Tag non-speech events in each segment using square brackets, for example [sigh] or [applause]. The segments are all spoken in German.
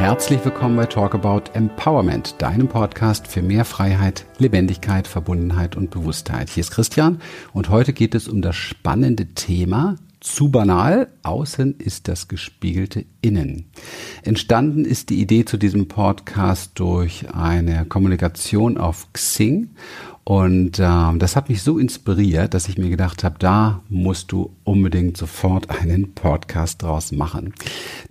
Herzlich willkommen bei Talk About Empowerment, deinem Podcast für mehr Freiheit, Lebendigkeit, Verbundenheit und Bewusstheit. Hier ist Christian und heute geht es um das spannende Thema zu banal, außen ist das gespiegelte Innen. Entstanden ist die Idee zu diesem Podcast durch eine Kommunikation auf Xing und ähm, das hat mich so inspiriert, dass ich mir gedacht habe, da musst du unbedingt sofort einen Podcast draus machen.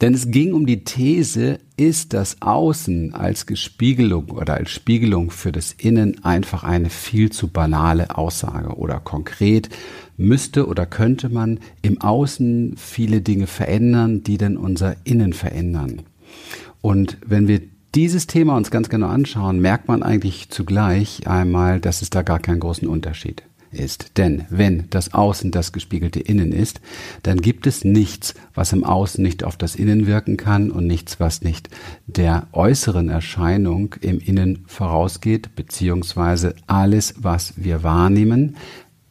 Denn es ging um die These, ist das Außen als Gespiegelung oder als Spiegelung für das Innen einfach eine viel zu banale Aussage oder konkret müsste oder könnte man im Außen viele Dinge verändern, die denn unser Innen verändern. Und wenn wir dieses Thema uns ganz genau anschauen, merkt man eigentlich zugleich einmal, dass es da gar keinen großen Unterschied ist. Denn wenn das Außen das gespiegelte Innen ist, dann gibt es nichts, was im Außen nicht auf das Innen wirken kann und nichts, was nicht der äußeren Erscheinung im Innen vorausgeht, beziehungsweise alles, was wir wahrnehmen,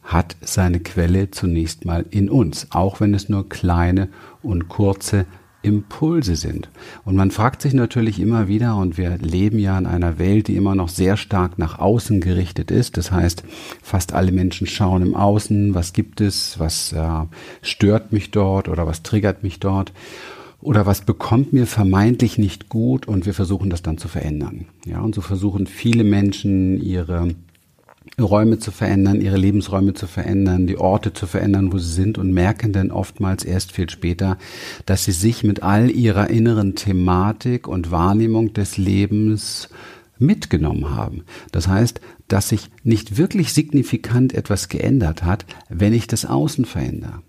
hat seine Quelle zunächst mal in uns, auch wenn es nur kleine und kurze Impulse sind. Und man fragt sich natürlich immer wieder, und wir leben ja in einer Welt, die immer noch sehr stark nach außen gerichtet ist. Das heißt, fast alle Menschen schauen im Außen, was gibt es, was äh, stört mich dort oder was triggert mich dort oder was bekommt mir vermeintlich nicht gut und wir versuchen das dann zu verändern. Ja, und so versuchen viele Menschen ihre Räume zu verändern, ihre Lebensräume zu verändern, die Orte zu verändern, wo sie sind und merken dann oftmals erst viel später, dass sie sich mit all ihrer inneren Thematik und Wahrnehmung des Lebens mitgenommen haben. Das heißt, dass sich nicht wirklich signifikant etwas geändert hat, wenn ich das Außen verändere.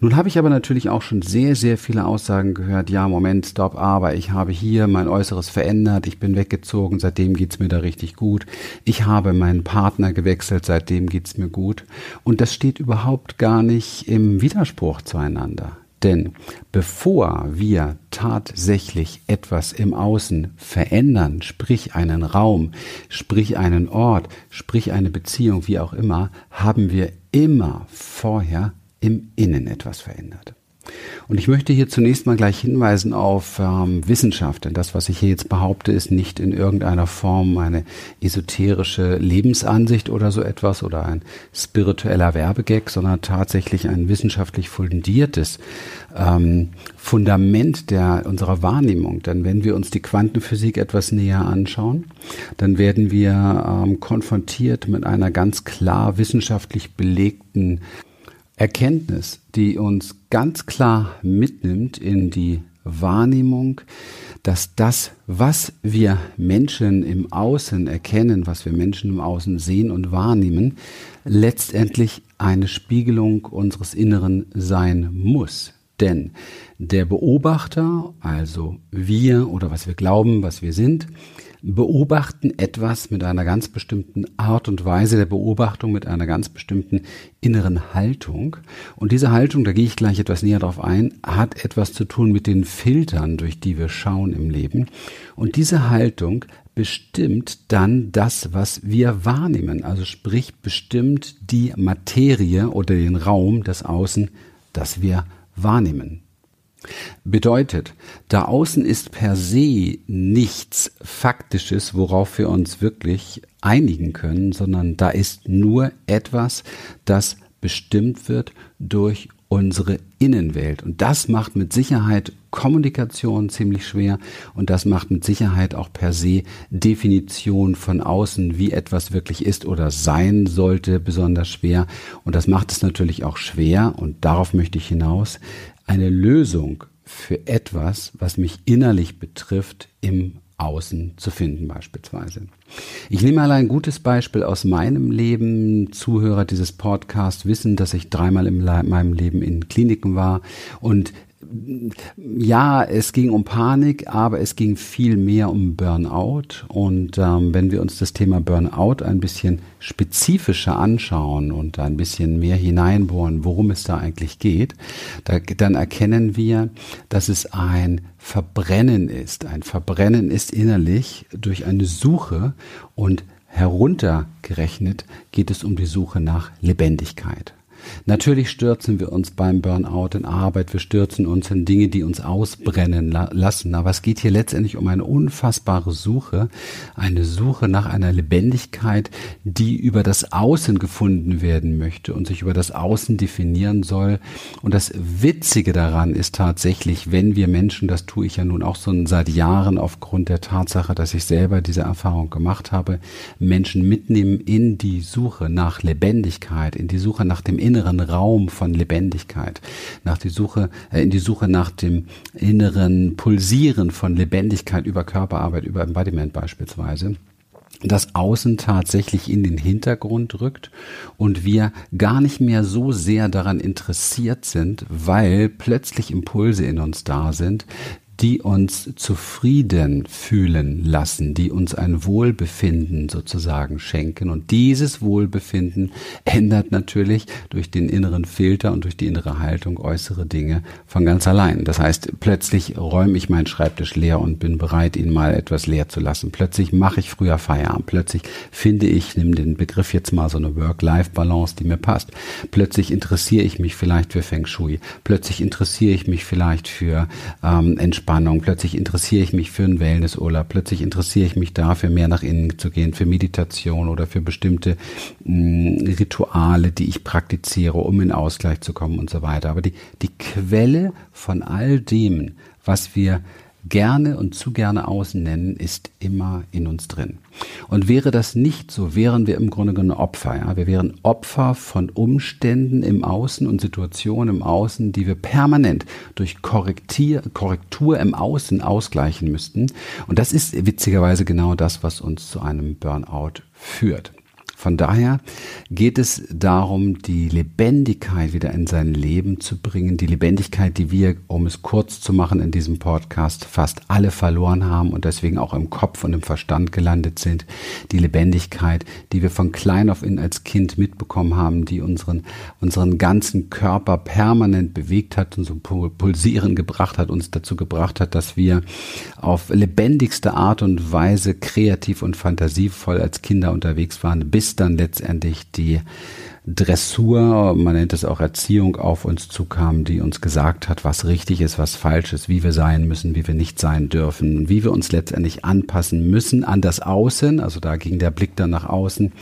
Nun habe ich aber natürlich auch schon sehr, sehr viele Aussagen gehört, ja, Moment, stopp, aber ich habe hier mein Äußeres verändert, ich bin weggezogen, seitdem geht's mir da richtig gut, ich habe meinen Partner gewechselt, seitdem geht's mir gut. Und das steht überhaupt gar nicht im Widerspruch zueinander. Denn bevor wir tatsächlich etwas im Außen verändern, sprich einen Raum, sprich einen Ort, sprich eine Beziehung, wie auch immer, haben wir immer vorher im Innen etwas verändert. Und ich möchte hier zunächst mal gleich hinweisen auf ähm, Wissenschaft, denn das, was ich hier jetzt behaupte, ist nicht in irgendeiner Form eine esoterische Lebensansicht oder so etwas oder ein spiritueller Werbegag, sondern tatsächlich ein wissenschaftlich fundiertes ähm, Fundament der unserer Wahrnehmung. Denn wenn wir uns die Quantenphysik etwas näher anschauen, dann werden wir ähm, konfrontiert mit einer ganz klar wissenschaftlich belegten Erkenntnis, die uns ganz klar mitnimmt in die Wahrnehmung, dass das, was wir Menschen im Außen erkennen, was wir Menschen im Außen sehen und wahrnehmen, letztendlich eine Spiegelung unseres Inneren sein muss. Denn der Beobachter, also wir oder was wir glauben, was wir sind, beobachten etwas mit einer ganz bestimmten Art und Weise der Beobachtung, mit einer ganz bestimmten inneren Haltung. Und diese Haltung, da gehe ich gleich etwas näher drauf ein, hat etwas zu tun mit den Filtern, durch die wir schauen im Leben. Und diese Haltung bestimmt dann das, was wir wahrnehmen. Also sprich, bestimmt die Materie oder den Raum, das Außen, das wir wahrnehmen. Bedeutet, da außen ist per se nichts Faktisches, worauf wir uns wirklich einigen können, sondern da ist nur etwas, das bestimmt wird durch unsere Innenwelt. Und das macht mit Sicherheit Kommunikation ziemlich schwer und das macht mit Sicherheit auch per se Definition von außen, wie etwas wirklich ist oder sein sollte, besonders schwer. Und das macht es natürlich auch schwer, und darauf möchte ich hinaus, eine Lösung für etwas, was mich innerlich betrifft, im Außen zu finden beispielsweise. Ich nehme mal ein gutes Beispiel aus meinem Leben. Zuhörer dieses Podcasts wissen, dass ich dreimal in meinem Leben in Kliniken war und ja, es ging um Panik, aber es ging viel mehr um Burnout. Und ähm, wenn wir uns das Thema Burnout ein bisschen spezifischer anschauen und ein bisschen mehr hineinbohren, worum es da eigentlich geht, da, dann erkennen wir, dass es ein Verbrennen ist. Ein Verbrennen ist innerlich durch eine Suche und heruntergerechnet geht es um die Suche nach Lebendigkeit. Natürlich stürzen wir uns beim Burnout in Arbeit, wir stürzen uns in Dinge, die uns ausbrennen la lassen. Aber es geht hier letztendlich um eine unfassbare Suche, eine Suche nach einer Lebendigkeit, die über das Außen gefunden werden möchte und sich über das Außen definieren soll. Und das Witzige daran ist tatsächlich, wenn wir Menschen, das tue ich ja nun auch so seit Jahren aufgrund der Tatsache, dass ich selber diese Erfahrung gemacht habe, Menschen mitnehmen in die Suche nach Lebendigkeit, in die Suche nach dem inneren Raum von Lebendigkeit, nach die Suche, äh, in die Suche nach dem inneren Pulsieren von Lebendigkeit über Körperarbeit, über Embodiment beispielsweise das Außen tatsächlich in den Hintergrund rückt und wir gar nicht mehr so sehr daran interessiert sind, weil plötzlich Impulse in uns da sind, die uns zufrieden fühlen lassen, die uns ein Wohlbefinden sozusagen schenken. Und dieses Wohlbefinden [laughs] ändert natürlich durch den inneren Filter und durch die innere Haltung äußere Dinge von ganz allein. Das heißt, plötzlich räume ich meinen Schreibtisch leer und bin bereit, ihn mal etwas leer zu lassen. Plötzlich mache ich früher Feierabend. Plötzlich finde ich, nimm den Begriff jetzt mal so eine Work-Life-Balance, die mir passt. Plötzlich interessiere ich mich vielleicht für Feng Shui. Plötzlich interessiere ich mich vielleicht für ähm, Entspannung Entspannung, plötzlich interessiere ich mich für einen Wellnessurlaub, plötzlich interessiere ich mich dafür, mehr nach innen zu gehen, für Meditation oder für bestimmte mh, mm, Rituale, die ich praktiziere, um in Ausgleich zu kommen und so weiter. Aber die, die Quelle von all dem, was wir gerne und zu gerne außen nennen, ist immer in uns drin. Und wäre das nicht so, wären wir im Grunde genommen Opfer. Ja? Wir wären Opfer von Umständen im Außen und Situationen im Außen, die wir permanent durch Korrektier, Korrektur im Außen ausgleichen müssten. Und das ist witzigerweise genau das, was uns zu einem Burnout führt. Von daher geht es darum, die Lebendigkeit wieder in sein Leben zu bringen. Die Lebendigkeit, die wir, um es kurz zu machen in diesem Podcast, fast alle verloren haben und deswegen auch im Kopf und im Verstand gelandet sind. Die Lebendigkeit, die wir von klein auf in als Kind mitbekommen haben, die unseren, unseren ganzen Körper permanent bewegt hat und so pulsieren gebracht hat, uns dazu gebracht hat, dass wir auf lebendigste Art und Weise kreativ und fantasievoll als Kinder unterwegs waren, bis bis dann letztendlich die Dressur, man nennt es auch Erziehung, auf uns zukam, die uns gesagt hat, was richtig ist, was falsch ist, wie wir sein müssen, wie wir nicht sein dürfen, wie wir uns letztendlich anpassen müssen an das Außen. Also da ging der Blick dann nach außen,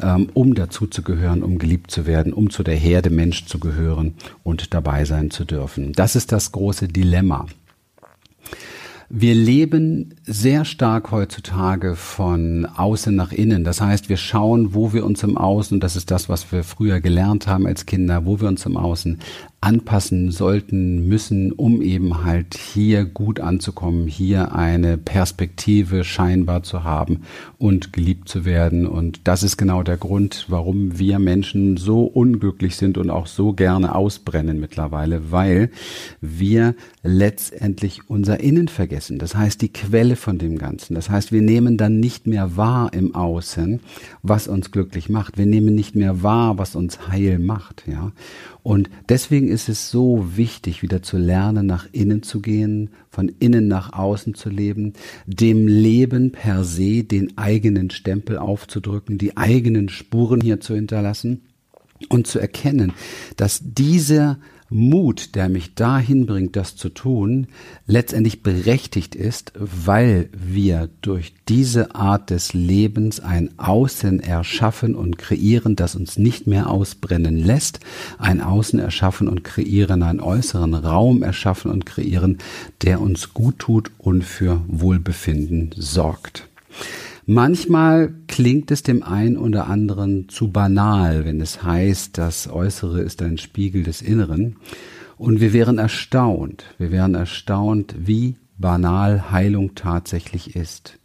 ähm, um dazu zu gehören, um geliebt zu werden, um zu der Herde Mensch zu gehören und dabei sein zu dürfen. Das ist das große Dilemma. Wir leben sehr stark heutzutage von außen nach innen. Das heißt, wir schauen, wo wir uns im Außen, das ist das, was wir früher gelernt haben als Kinder, wo wir uns im Außen anpassen sollten, müssen, um eben halt hier gut anzukommen, hier eine Perspektive scheinbar zu haben und geliebt zu werden. Und das ist genau der Grund, warum wir Menschen so unglücklich sind und auch so gerne ausbrennen mittlerweile, weil wir letztendlich unser Innen vergessen. Das heißt, die Quelle von dem Ganzen. Das heißt, wir nehmen dann nicht mehr wahr im Außen, was uns glücklich macht. Wir nehmen nicht mehr wahr, was uns heil macht, ja. Und deswegen ist es so wichtig, wieder zu lernen, nach innen zu gehen, von innen nach außen zu leben, dem Leben per se den eigenen Stempel aufzudrücken, die eigenen Spuren hier zu hinterlassen und zu erkennen, dass dieser Mut, der mich dahin bringt, das zu tun, letztendlich berechtigt ist, weil wir durch diese Art des Lebens ein Außen erschaffen und kreieren, das uns nicht mehr ausbrennen lässt, ein Außen erschaffen und kreieren, einen äußeren Raum erschaffen und kreieren, der uns gut tut und für Wohlbefinden sorgt. Manchmal klingt es dem einen oder anderen zu banal, wenn es heißt, das Äußere ist ein Spiegel des Inneren. Und wir wären erstaunt, wir wären erstaunt, wie banal Heilung tatsächlich ist.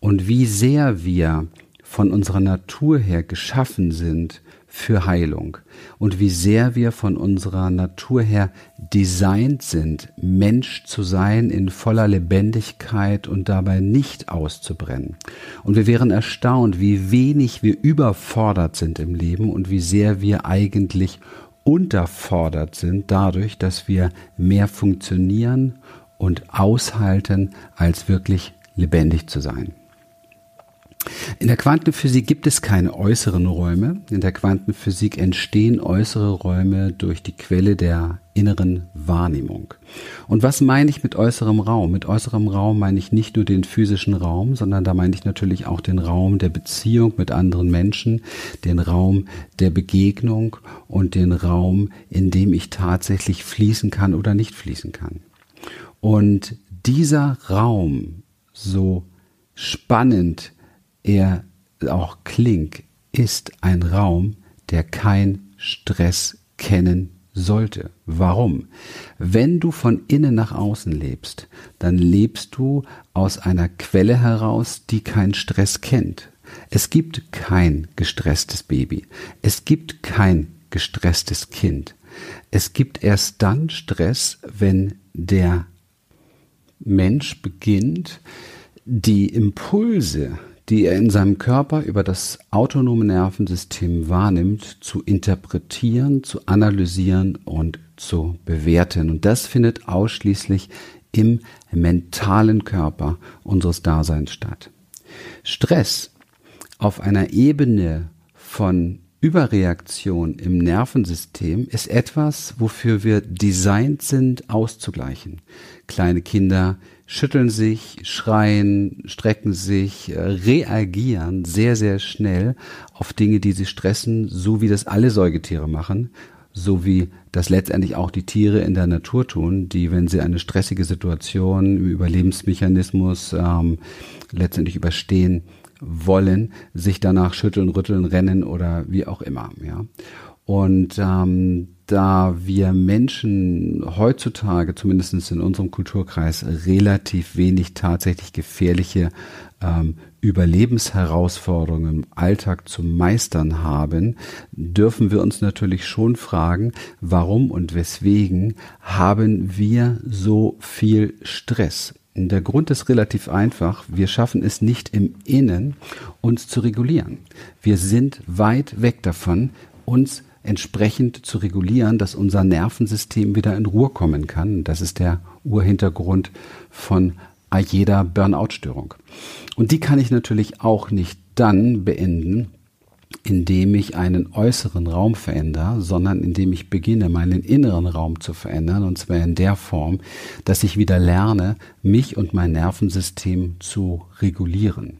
Und wie sehr wir von unserer Natur her geschaffen sind, für Heilung und wie sehr wir von unserer Natur her designt sind, Mensch zu sein in voller Lebendigkeit und dabei nicht auszubrennen. Und wir wären erstaunt, wie wenig wir überfordert sind im Leben und wie sehr wir eigentlich unterfordert sind dadurch, dass wir mehr funktionieren und aushalten, als wirklich lebendig zu sein. In der Quantenphysik gibt es keine äußeren Räume. In der Quantenphysik entstehen äußere Räume durch die Quelle der inneren Wahrnehmung. Und was meine ich mit äußerem Raum? Mit äußerem Raum meine ich nicht nur den physischen Raum, sondern da meine ich natürlich auch den Raum der Beziehung mit anderen Menschen, den Raum der Begegnung und den Raum, in dem ich tatsächlich fließen kann oder nicht fließen kann. Und dieser Raum, so spannend er auch klingt, ist ein Raum, der kein Stress kennen sollte. Warum? Wenn du von innen nach außen lebst, dann lebst du aus einer Quelle heraus, die keinen Stress kennt. Es gibt kein gestresstes Baby. Es gibt kein gestresstes Kind. Es gibt erst dann Stress, wenn der Mensch beginnt, die Impulse, die er in seinem Körper über das autonome Nervensystem wahrnimmt, zu interpretieren, zu analysieren und zu bewerten. Und das findet ausschließlich im mentalen Körper unseres Daseins statt. Stress auf einer Ebene von Überreaktion im Nervensystem ist etwas, wofür wir designt sind, auszugleichen. Kleine Kinder schütteln sich, schreien, strecken sich, äh, reagieren sehr, sehr schnell auf Dinge, die sie stressen, so wie das alle Säugetiere machen, so wie das letztendlich auch die Tiere in der Natur tun, die, wenn sie eine stressige Situation im Überlebensmechanismus ähm, letztendlich überstehen wollen, sich danach schütteln, rütteln, rennen oder wie auch immer. Ja. Und ähm, da wir Menschen heutzutage, zumindest in unserem Kulturkreis, relativ wenig tatsächlich gefährliche ähm, Überlebensherausforderungen im Alltag zu meistern haben, dürfen wir uns natürlich schon fragen, warum und weswegen haben wir so viel Stress? Der Grund ist relativ einfach. Wir schaffen es nicht im Innen, uns zu regulieren. Wir sind weit weg davon, uns entsprechend zu regulieren, dass unser Nervensystem wieder in Ruhe kommen kann. Das ist der Urhintergrund von jeder Burnout-Störung. Und die kann ich natürlich auch nicht dann beenden, indem ich einen äußeren Raum verändere, sondern indem ich beginne, meinen inneren Raum zu verändern, und zwar in der Form, dass ich wieder lerne, mich und mein Nervensystem zu regulieren.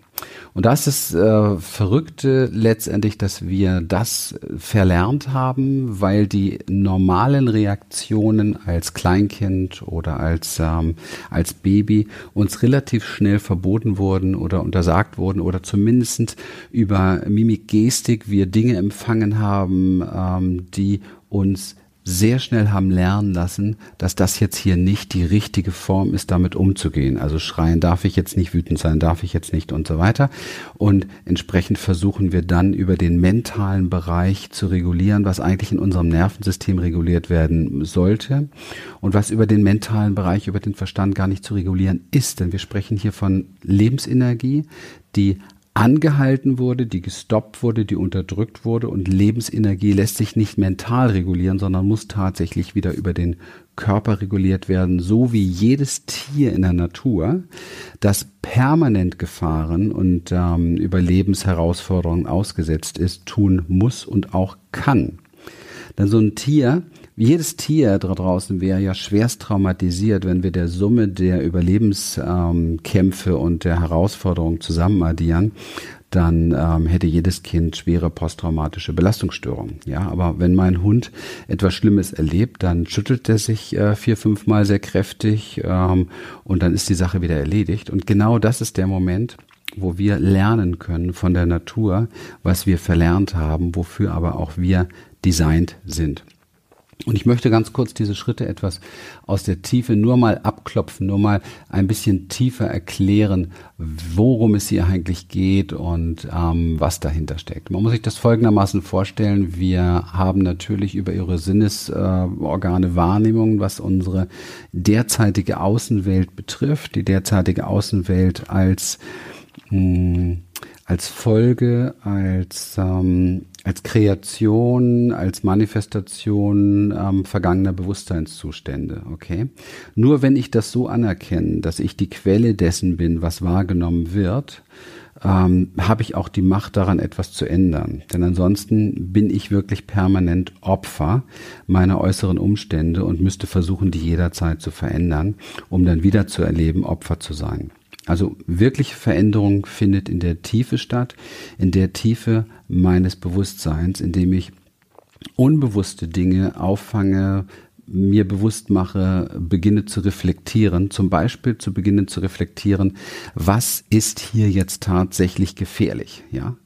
Und das ist äh, Verrückte letztendlich, dass wir das verlernt haben, weil die normalen Reaktionen als Kleinkind oder als, ähm, als Baby uns relativ schnell verboten wurden oder untersagt wurden oder zumindest über Mimik, Gestik wir Dinge empfangen haben, ähm, die uns sehr schnell haben lernen lassen, dass das jetzt hier nicht die richtige Form ist, damit umzugehen. Also schreien darf ich jetzt nicht, wütend sein darf ich jetzt nicht und so weiter. Und entsprechend versuchen wir dann über den mentalen Bereich zu regulieren, was eigentlich in unserem Nervensystem reguliert werden sollte und was über den mentalen Bereich, über den Verstand gar nicht zu regulieren ist. Denn wir sprechen hier von Lebensenergie, die angehalten wurde, die gestoppt wurde, die unterdrückt wurde und Lebensenergie lässt sich nicht mental regulieren, sondern muss tatsächlich wieder über den Körper reguliert werden, so wie jedes Tier in der Natur, das permanent Gefahren und ähm, Überlebensherausforderungen ausgesetzt ist, tun muss und auch kann. Denn so ein Tier jedes Tier da draußen wäre ja schwerst traumatisiert, wenn wir der Summe der Überlebenskämpfe ähm, und der Herausforderungen zusammen addieren dann ähm, hätte jedes Kind schwere posttraumatische Belastungsstörungen. Ja, aber wenn mein Hund etwas Schlimmes erlebt, dann schüttelt er sich äh, vier, fünf Mal sehr kräftig ähm, und dann ist die Sache wieder erledigt. Und genau das ist der Moment, wo wir lernen können von der Natur, was wir verlernt haben, wofür aber auch wir designt sind. Und ich möchte ganz kurz diese Schritte etwas aus der Tiefe nur mal abklopfen, nur mal ein bisschen tiefer erklären, worum es hier eigentlich geht und ähm, was dahinter steckt. Man muss sich das folgendermaßen vorstellen. Wir haben natürlich über ihre Sinnesorgane äh, Wahrnehmungen, was unsere derzeitige Außenwelt betrifft. Die derzeitige Außenwelt als mh, hm, als Folge, als ähm, als Kreation, als Manifestation ähm, vergangener Bewusstseinszustände, okay? Nur wenn ich das so anerkenne, dass ich die Quelle dessen bin, was wahrgenommen wird, ähm, habe ich auch die Macht daran, etwas zu ändern. Denn ansonsten bin ich wirklich permanent Opfer meiner äußeren Umstände und müsste versuchen, die jederzeit zu verändern, um dann wieder zu erleben, Opfer zu sein. Also wirkliche Veränderung findet in der Tiefe statt, in der Tiefe meines Bewusstseins, indem ich unbewusste Dinge auffange, mir bewusst mache, beginne zu reflektieren, zum Beispiel zu beginnen zu reflektieren, was ist hier jetzt tatsächlich gefährlich, ja?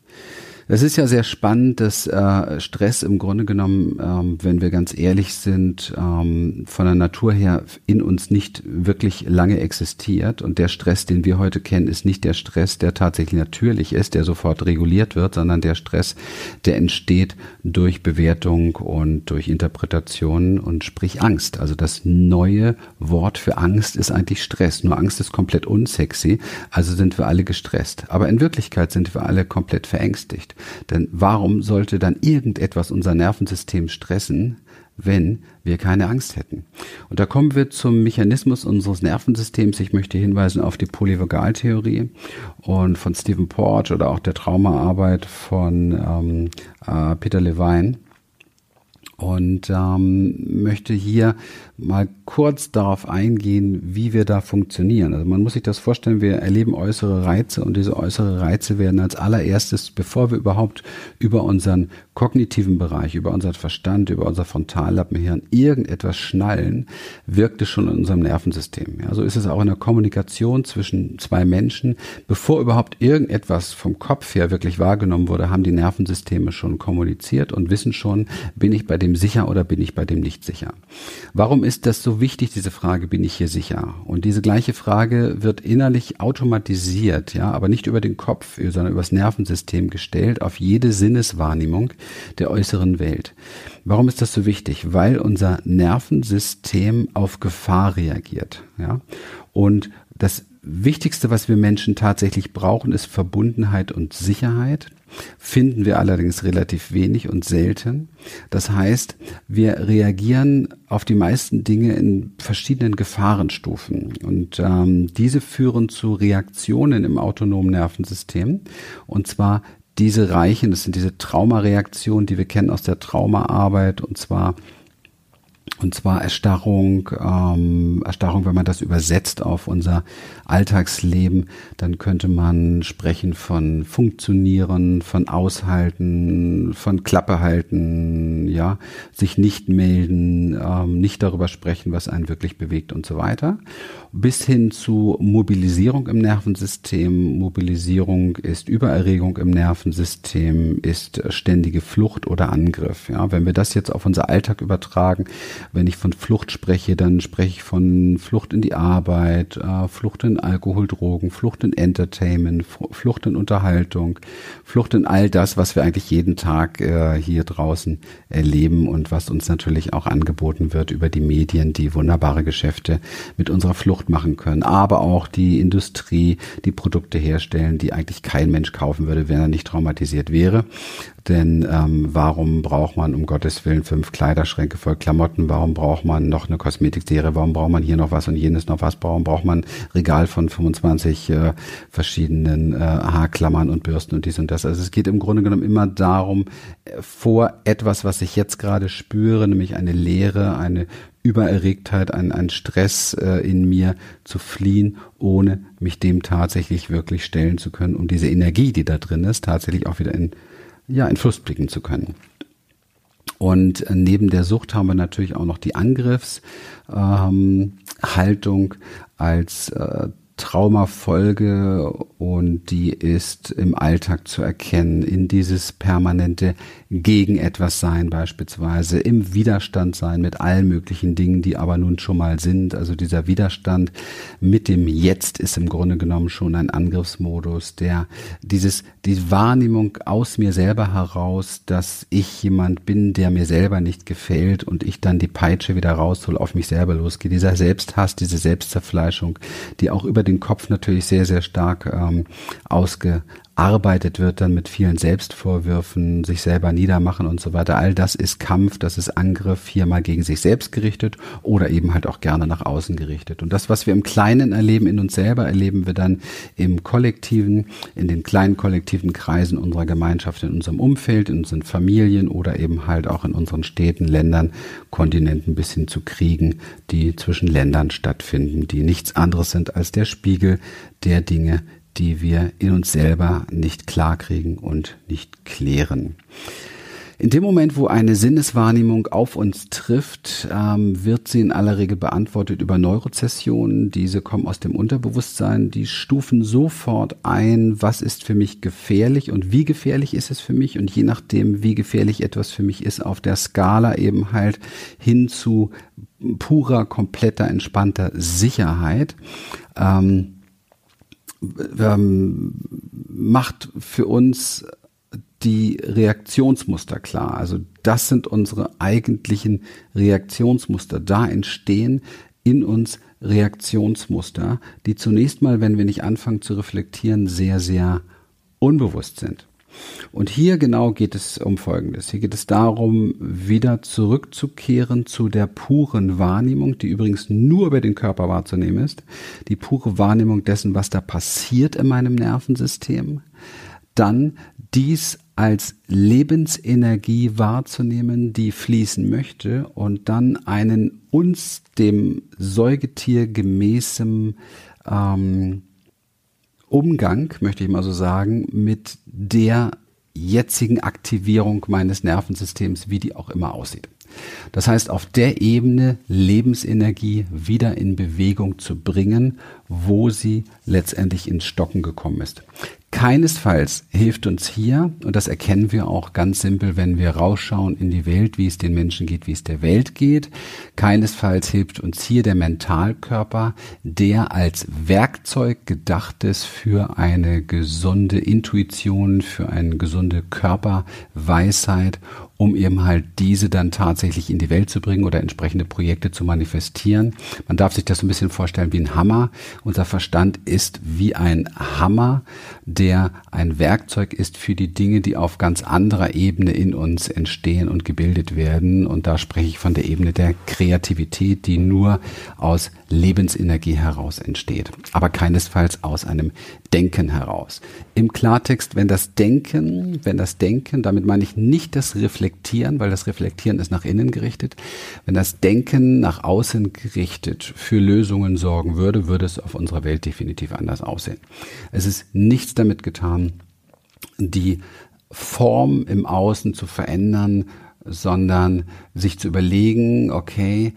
Es ist ja sehr spannend, dass äh, Stress im Grunde genommen, ähm, wenn wir ganz ehrlich sind, ähm, von der Natur her in uns nicht wirklich lange existiert. Und der Stress, den wir heute kennen, ist nicht der Stress, der tatsächlich natürlich ist, der sofort reguliert wird, sondern der Stress, der entsteht durch Bewertung und durch Interpretation und sprich Angst. Also das neue Wort für Angst ist eigentlich Stress. Nur Angst ist komplett unsexy, also sind wir alle gestresst. Aber in Wirklichkeit sind wir alle komplett verängstigt. Denn warum sollte dann irgendetwas unser Nervensystem stressen, wenn wir keine Angst hätten? Und da kommen wir zum Mechanismus unseres Nervensystems. Ich möchte hinweisen auf die Polyvagaltheorie und von Stephen Porge oder auch der Traumaarbeit von ähm, äh, Peter Levine und ähm, möchte hier mal kurz darauf eingehen, wie wir da funktionieren. Also man muss sich das vorstellen, wir erleben äußere Reize und diese äußere Reize werden als allererstes, bevor wir überhaupt über unseren kognitiven Bereich, über unseren Verstand, über unser Frontallappenhirn irgendetwas schnallen, wirkt es schon in unserem Nervensystem. Ja, so ist es auch in der Kommunikation zwischen zwei Menschen. Bevor überhaupt irgendetwas vom Kopf her wirklich wahrgenommen wurde, haben die Nervensysteme schon kommuniziert und wissen schon, bin ich bei dem sicher oder bin ich bei dem nicht sicher. Warum ist das so wichtig, diese Frage, bin ich hier sicher? Und diese gleiche Frage wird innerlich automatisiert, ja, aber nicht über den Kopf, sondern über das Nervensystem gestellt, auf jede Sinneswahrnehmung der äußeren Welt. Warum ist das so wichtig? Weil unser Nervensystem auf Gefahr reagiert, ja. Und das Wichtigste, was wir Menschen tatsächlich brauchen, ist Verbundenheit und Sicherheit finden wir allerdings relativ wenig und selten. Das heißt, wir reagieren auf die meisten Dinge in verschiedenen Gefahrenstufen. Und ähm, diese führen zu Reaktionen im autonomen Nervensystem. Und zwar diese reichen, das sind diese Traumareaktionen, die wir kennen aus der Traumaarbeit, und zwar und zwar Erstarrung, ähm, Erstarrung, wenn man das übersetzt auf unser Alltagsleben, dann könnte man sprechen von Funktionieren, von Aushalten, von Klappe halten, ja, sich nicht melden, ähm, nicht darüber sprechen, was einen wirklich bewegt und so weiter. Bis hin zu Mobilisierung im Nervensystem. Mobilisierung ist Übererregung im Nervensystem, ist ständige Flucht oder Angriff. Ja, wenn wir das jetzt auf unser Alltag übertragen, wenn ich von Flucht spreche, dann spreche ich von Flucht in die Arbeit, äh, Flucht in Alkohol, Drogen, Flucht in Entertainment, Flucht in Unterhaltung, Flucht in all das, was wir eigentlich jeden Tag äh, hier draußen erleben und was uns natürlich auch angeboten wird über die Medien, die wunderbare Geschäfte mit unserer Flucht machen können, aber auch die Industrie, die Produkte herstellen, die eigentlich kein Mensch kaufen würde, wenn er nicht traumatisiert wäre. Denn ähm, warum braucht man um Gottes Willen fünf Kleiderschränke voll Klamotten? Warum braucht man noch eine Kosmetikserie? Warum braucht man hier noch was und jenes noch was? Warum braucht man Regal von 25 äh, verschiedenen äh, Haarklammern und Bürsten und dies und das? Also es geht im Grunde genommen immer darum, äh, vor etwas, was ich jetzt gerade spüre, nämlich eine Leere, eine Übererregtheit, ein, ein Stress äh, in mir zu fliehen, ohne mich dem tatsächlich wirklich stellen zu können, um diese Energie, die da drin ist, tatsächlich auch wieder in ja, in Fluss blicken zu können. Und äh, neben der Sucht haben wir natürlich auch noch die Angriffshaltung ähm, als äh, Traumafolge und die ist im Alltag zu erkennen, in dieses permanente gegen etwas sein beispielsweise, im Widerstand sein mit allen möglichen Dingen, die aber nun schon mal sind. Also dieser Widerstand mit dem Jetzt ist im Grunde genommen schon ein Angriffsmodus, der dieses, die Wahrnehmung aus mir selber heraus, dass ich jemand bin, der mir selber nicht gefällt und ich dann die Peitsche wieder raushol, auf mich selber losgehe. Dieser Selbsthass, diese Selbstzerfleischung, die auch über den Kopf natürlich sehr, sehr stark ähm, ausge arbeitet wird dann mit vielen Selbstvorwürfen, sich selber niedermachen und so weiter. All das ist Kampf, das ist Angriff, hier mal gegen sich selbst gerichtet oder eben halt auch gerne nach außen gerichtet. Und das, was wir im Kleinen erleben, in uns selber, erleben wir dann im Kollektiven, in den kleinen kollektiven Kreisen unserer Gemeinschaft, in unserem Umfeld, in unseren Familien oder eben halt auch in unseren Städten, Ländern, Kontinenten bis hin zu Kriegen, die zwischen Ländern stattfinden, die nichts anderes sind als der Spiegel der Dinge, die wir in uns selber nicht klarkriegen und nicht klären. In dem Moment, wo eine Sinneswahrnehmung auf uns trifft, ähm, wird sie in aller Regel beantwortet über Neurozessionen. Diese kommen aus dem Unterbewusstsein. Die stufen sofort ein, was ist für mich gefährlich und wie gefährlich ist es für mich. Und je nachdem, wie gefährlich etwas für mich ist, auf der Skala eben halt hin zu purer, kompletter, entspannter Sicherheit. Ähm, ähm, macht für uns die Reaktionsmuster klar. Also das sind unsere eigentlichen Reaktionsmuster. Da entstehen in uns Reaktionsmuster, die zunächst mal, wenn wir nicht anfangen zu reflektieren, sehr, sehr unbewusst sind. Und hier genau geht es um Folgendes. Hier geht es darum, wieder zurückzukehren zu der puren Wahrnehmung, die übrigens nur über den Körper wahrzunehmen ist. Die pure Wahrnehmung dessen, was da passiert in meinem Nervensystem. Dann dies als Lebensenergie wahrzunehmen, die fließen möchte und dann einen uns dem Säugetier gemäßen ähm, Umgang, möchte ich mal so sagen, mit der jetzigen Aktivierung meines Nervensystems, wie die auch immer aussieht. Das heißt, auf der Ebene Lebensenergie wieder in Bewegung zu bringen, wo sie letztendlich ins Stocken gekommen ist. Keinesfalls hilft uns hier, und das erkennen wir auch ganz simpel, wenn wir rausschauen in die Welt, wie es den Menschen geht, wie es der Welt geht. Keinesfalls hilft uns hier der Mentalkörper, der als Werkzeug gedacht ist für eine gesunde Intuition, für eine gesunde Körperweisheit um eben halt diese dann tatsächlich in die Welt zu bringen oder entsprechende Projekte zu manifestieren. Man darf sich das so ein bisschen vorstellen wie ein Hammer. Unser Verstand ist wie ein Hammer, der ein Werkzeug ist für die Dinge, die auf ganz anderer Ebene in uns entstehen und gebildet werden. Und da spreche ich von der Ebene der Kreativität, die nur aus Lebensenergie heraus entsteht, aber keinesfalls aus einem Denken heraus. Im Klartext, wenn das Denken, wenn das Denken, damit meine ich nicht das Reflektieren, weil das Reflektieren ist nach innen gerichtet, wenn das Denken nach außen gerichtet für Lösungen sorgen würde, würde es auf unserer Welt definitiv anders aussehen. Es ist nichts damit getan, die Form im Außen zu verändern, sondern sich zu überlegen, okay,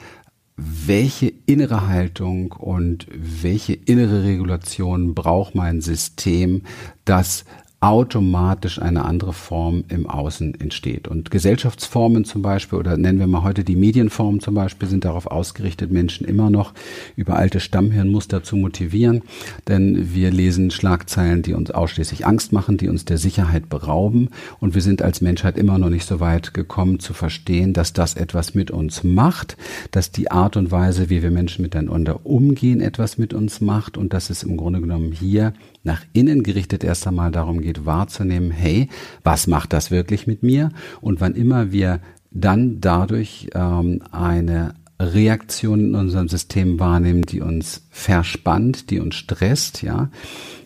welche innere Haltung und welche innere Regulation braucht mein System, das automatisch eine andere Form im Außen entsteht. Und Gesellschaftsformen zum Beispiel, oder nennen wir mal heute die Medienformen zum Beispiel, sind darauf ausgerichtet, Menschen immer noch über alte Stammhirnmuster zu motivieren. Denn wir lesen Schlagzeilen, die uns ausschließlich Angst machen, die uns der Sicherheit berauben. Und wir sind als Menschheit immer noch nicht so weit gekommen zu verstehen, dass das etwas mit uns macht, dass die Art und Weise, wie wir Menschen miteinander umgehen, etwas mit uns macht und dass es im Grunde genommen hier nach innen gerichtet erst einmal darum geht, wahrzunehmen, hey, was macht das wirklich mit mir? Und wann immer wir dann dadurch ähm, eine Reaktion in unserem System wahrnehmen, die uns verspannt, die uns stresst, ja,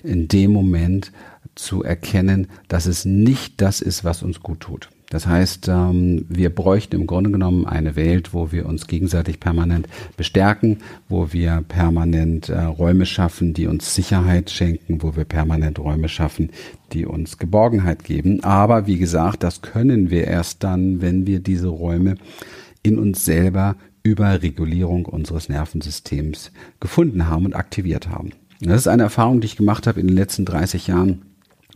in dem Moment zu erkennen, dass es nicht das ist, was uns gut tut. Das heißt, ähm, wir bräuchten im Grunde genommen eine Welt, wo wir uns gegenseitig permanent bestärken, wo wir permanent äh, Räume schaffen, die uns Sicherheit schenken, wo wir permanent Räume schaffen, die uns Geborgenheit geben. Aber wie gesagt, das können wir erst dann, wenn wir diese Räume in uns selber über Regulierung unseres Nervensystems gefunden haben und aktiviert haben. Das ist eine Erfahrung, die ich gemacht habe in den letzten 30 Jahren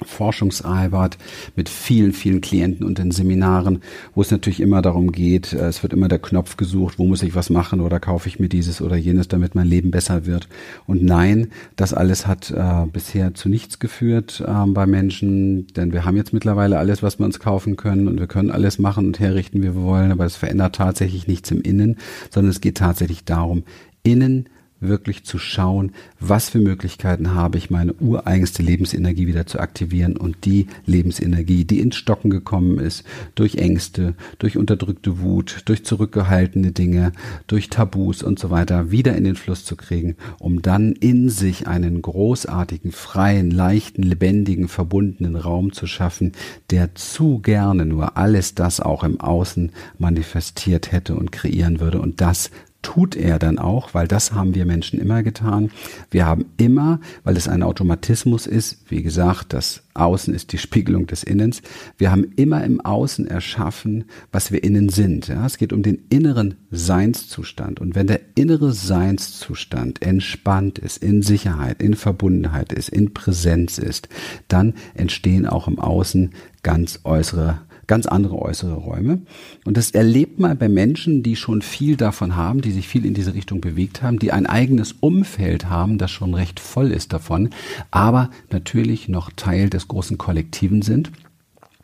Forschungsarbeit mit vielen, vielen Klienten und in Seminaren, wo es natürlich immer darum geht, äh, es wird immer der Knopf gesucht, wo muss ich was machen oder kaufe ich mir dieses oder jenes, damit mein Leben besser wird. Und nein, das alles hat äh, bisher zu nichts geführt äh, bei Menschen, denn wir haben jetzt mittlerweile alles, was wir uns kaufen können und wir können alles machen und herrichten, wie wir wollen, aber es verändert tatsächlich nichts im Innen, sondern es geht tatsächlich darum, innen wirklich zu schauen, was für Möglichkeiten habe ich, meine ureigenste Lebensenergie wieder zu aktivieren. Und die Lebensenergie, die ins Stocken gekommen ist, durch Ängste, durch unterdrückte Wut, durch zurückgehaltene Dinge, durch Tabus und so weiter, wieder in den Fluss zu kriegen, um dann in sich einen großartigen, freien, leichten, lebendigen, verbundenen Raum zu schaffen, der zu gerne nur alles das auch im Außen manifestiert hätte und kreieren würde. Und das tut er dann auch, weil das haben wir Menschen immer getan. Wir haben immer, weil es ein Automatismus ist, wie gesagt, das Außen ist die [laughs] Spiegelung des Innens. Wir haben immer im Außen erschaffen, was wir innen sind. Ja, es geht um den inneren Seinszustand. Und wenn der innere Seinszustand entspannt ist, in Sicherheit, in Verbundenheit ist, in Präsenz ist, dann entstehen auch im Außen ganz äußere ganz andere äußere Räume. Und das erlebt man bei Menschen, die schon viel davon haben, die sich viel in diese Richtung bewegt haben, die ein eigenes Umfeld haben, das schon recht voll ist davon, aber natürlich noch Teil des großen Kollektiven sind.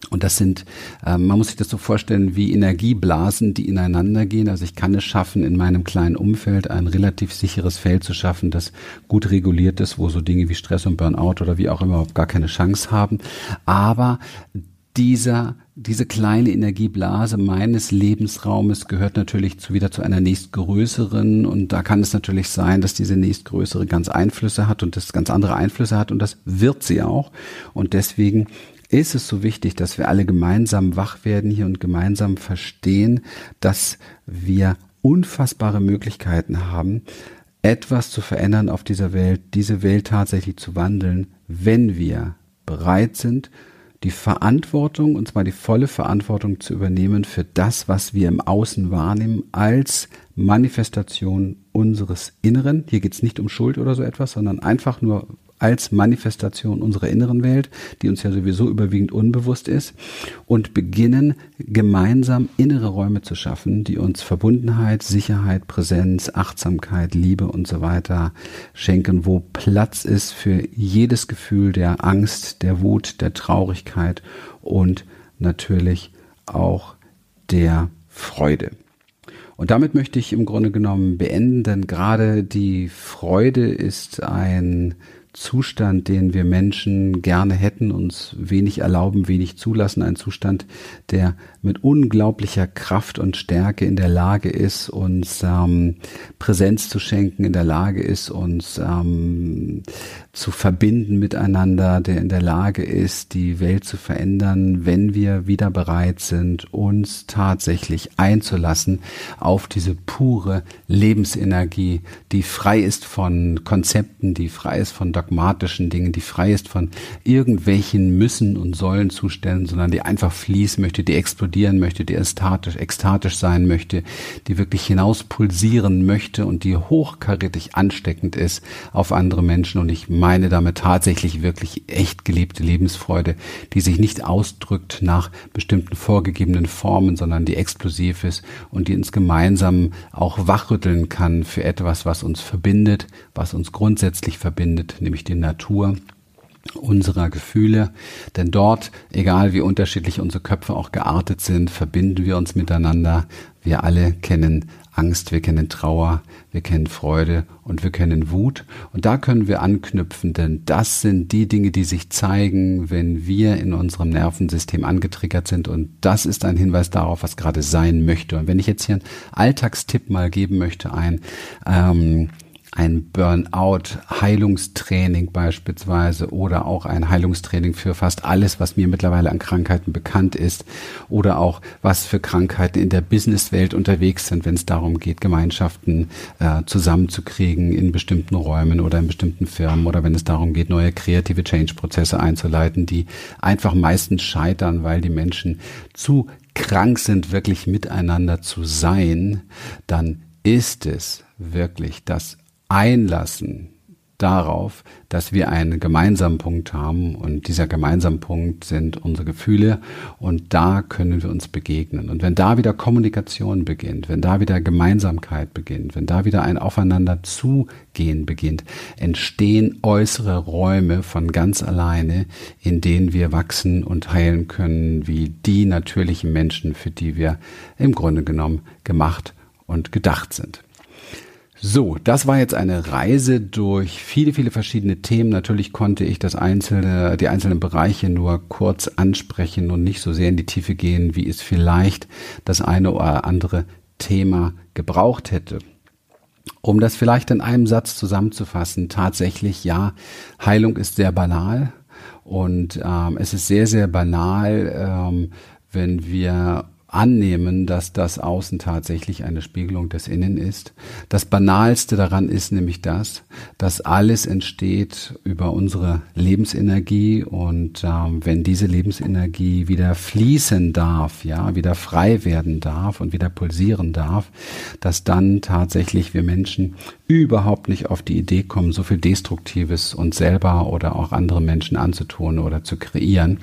Und das sind, äh, man muss sich das so vorstellen, wie Energieblasen, die ineinander gehen. Also ich kann es schaffen, in meinem kleinen Umfeld ein relativ sicheres Feld zu schaffen, das gut reguliert ist, wo so Dinge wie Stress und Burnout oder wie auch immer gar keine Chance haben. Aber dieser, diese kleine Energieblase meines Lebensraumes gehört natürlich zu, wieder zu einer nächstgrößeren. Und da kann es natürlich sein, dass diese nächstgrößere ganz Einflüsse hat und das ganz andere Einflüsse hat. Und das wird sie auch. Und deswegen ist es so wichtig, dass wir alle gemeinsam wach werden hier und gemeinsam verstehen, dass wir unfassbare Möglichkeiten haben, etwas zu verändern auf dieser Welt, diese Welt tatsächlich zu wandeln, wenn wir bereit sind, die Verantwortung, und zwar die volle Verantwortung zu übernehmen für das, was wir im Außen wahrnehmen, als Manifestation unseres Inneren. Hier geht es nicht um Schuld oder so etwas, sondern einfach nur als Manifestation unserer inneren Welt, die uns ja sowieso überwiegend unbewusst ist, und beginnen gemeinsam innere Räume zu schaffen, die uns Verbundenheit, Sicherheit, Präsenz, Achtsamkeit, Liebe und so weiter schenken, wo Platz ist für jedes Gefühl der Angst, der Wut, der Traurigkeit und natürlich auch der Freude. Und damit möchte ich im Grunde genommen beenden, denn gerade die Freude ist ein Zustand, den wir Menschen gerne hätten, uns wenig erlauben, wenig zulassen, ein Zustand, der mit unglaublicher Kraft und Stärke in der Lage ist, uns ähm, Präsenz zu schenken, in der Lage ist, uns ähm, zu verbinden miteinander, der in der Lage ist, die Welt zu verändern, wenn wir wieder bereit sind, uns tatsächlich einzulassen auf diese pure Lebensenergie, die frei ist von Konzepten, die frei ist von dogmatischen Dingen, die frei ist von irgendwelchen Müssen und Sollen Zuständen, sondern die einfach fließen möchte, die explodieren möchte, die ekstatisch, ekstatisch sein möchte, die wirklich hinaus pulsieren möchte und die hochkarätig ansteckend ist auf andere Menschen. Und ich meine damit tatsächlich wirklich echt gelebte Lebensfreude, die sich nicht ausdrückt nach bestimmten vorgegebenen Formen, sondern die explosiv ist und die uns gemeinsam auch wachrütteln kann für etwas, was uns verbindet, was uns grundsätzlich verbindet, nämlich die Natur unserer Gefühle. Denn dort, egal wie unterschiedlich unsere Köpfe auch geartet sind, verbinden wir uns miteinander. Wir alle kennen Angst, wir kennen Trauer, wir kennen Freude und wir kennen Wut. Und da können wir anknüpfen, denn das sind die Dinge, die sich zeigen, wenn wir in unserem Nervensystem angetriggert sind. Und das ist ein Hinweis darauf, was gerade sein möchte. Und wenn ich jetzt hier einen Alltagstipp mal geben möchte, ein ähm, ein Burnout-Heilungstraining beispielsweise oder auch ein Heilungstraining für fast alles, was mir mittlerweile an Krankheiten bekannt ist oder auch was für Krankheiten in der Businesswelt unterwegs sind, wenn es darum geht, Gemeinschaften äh, zusammenzukriegen in bestimmten Räumen oder in bestimmten Firmen oder wenn es darum geht, neue kreative Change-Prozesse einzuleiten, die einfach meistens scheitern, weil die Menschen zu krank sind, wirklich miteinander zu sein, dann ist es wirklich das einlassen darauf, dass wir einen gemeinsamen Punkt haben und dieser gemeinsame Punkt sind unsere Gefühle und da können wir uns begegnen. Und wenn da wieder Kommunikation beginnt, wenn da wieder Gemeinsamkeit beginnt, wenn da wieder ein Aufeinander zugehen beginnt, entstehen äußere Räume von ganz alleine, in denen wir wachsen und heilen können, wie die natürlichen Menschen, für die wir im Grunde genommen gemacht und gedacht sind. So, das war jetzt eine Reise durch viele, viele verschiedene Themen. Natürlich konnte ich das einzelne, die einzelnen Bereiche nur kurz ansprechen und nicht so sehr in die Tiefe gehen, wie es vielleicht das eine oder andere Thema gebraucht hätte. Um das vielleicht in einem Satz zusammenzufassen, tatsächlich ja, Heilung ist sehr banal und ähm, es ist sehr, sehr banal, ähm, wenn wir annehmen, dass das Außen tatsächlich eine Spiegelung des Innen ist. Das Banalste daran ist nämlich das, dass alles entsteht über unsere Lebensenergie und ähm, wenn diese Lebensenergie wieder fließen darf, ja, wieder frei werden darf und wieder pulsieren darf, dass dann tatsächlich wir Menschen überhaupt nicht auf die Idee kommen, so viel Destruktives uns selber oder auch andere Menschen anzutun oder zu kreieren,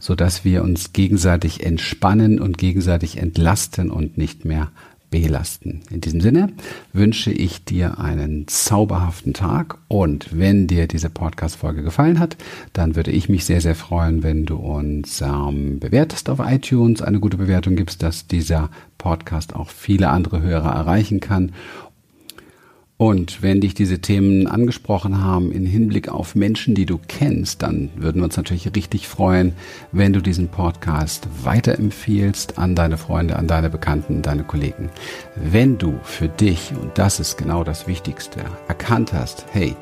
so dass wir uns gegenseitig entspannen und gegenseitig entlasten und nicht mehr belasten. In diesem Sinne wünsche ich dir einen zauberhaften Tag und wenn dir diese Podcast-Folge gefallen hat, dann würde ich mich sehr, sehr freuen, wenn du uns ähm, bewertest auf iTunes, eine gute Bewertung gibst, dass dieser Podcast auch viele andere Hörer erreichen kann und wenn dich diese Themen angesprochen haben in Hinblick auf Menschen, die du kennst, dann würden wir uns natürlich richtig freuen, wenn du diesen Podcast weiterempfiehlst an deine Freunde, an deine Bekannten, deine Kollegen. Wenn du für dich, und das ist genau das Wichtigste, erkannt hast, hey,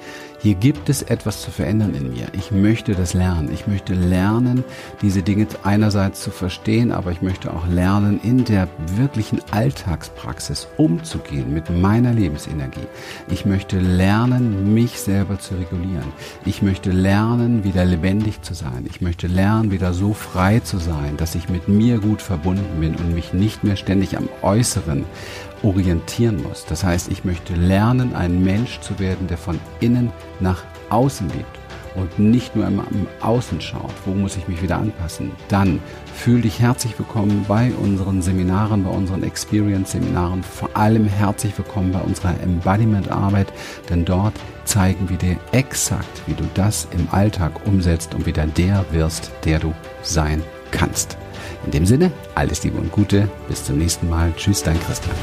hier gibt es etwas zu verändern in mir. Ich möchte das lernen. Ich möchte lernen, diese Dinge einerseits zu verstehen, aber ich möchte auch lernen, in der wirklichen Alltagspraxis umzugehen mit meiner Lebensenergie. Ich möchte lernen, mich selber zu regulieren. Ich möchte lernen, wieder lebendig zu sein. Ich möchte lernen, wieder so frei zu sein, dass ich mit mir gut verbunden bin und mich nicht mehr ständig am Äußeren orientieren muss. Das heißt, ich möchte lernen, ein Mensch zu werden, der von innen nach außen lebt und nicht nur immer im Außen schaut, wo muss ich mich wieder anpassen, dann fühl dich herzlich willkommen bei unseren Seminaren, bei unseren Experience-Seminaren, vor allem herzlich willkommen bei unserer Embodiment-Arbeit, denn dort zeigen wir dir exakt, wie du das im Alltag umsetzt und wieder der wirst, der du sein kannst. In dem Sinne, alles Liebe und Gute, bis zum nächsten Mal. Tschüss, dein Christian.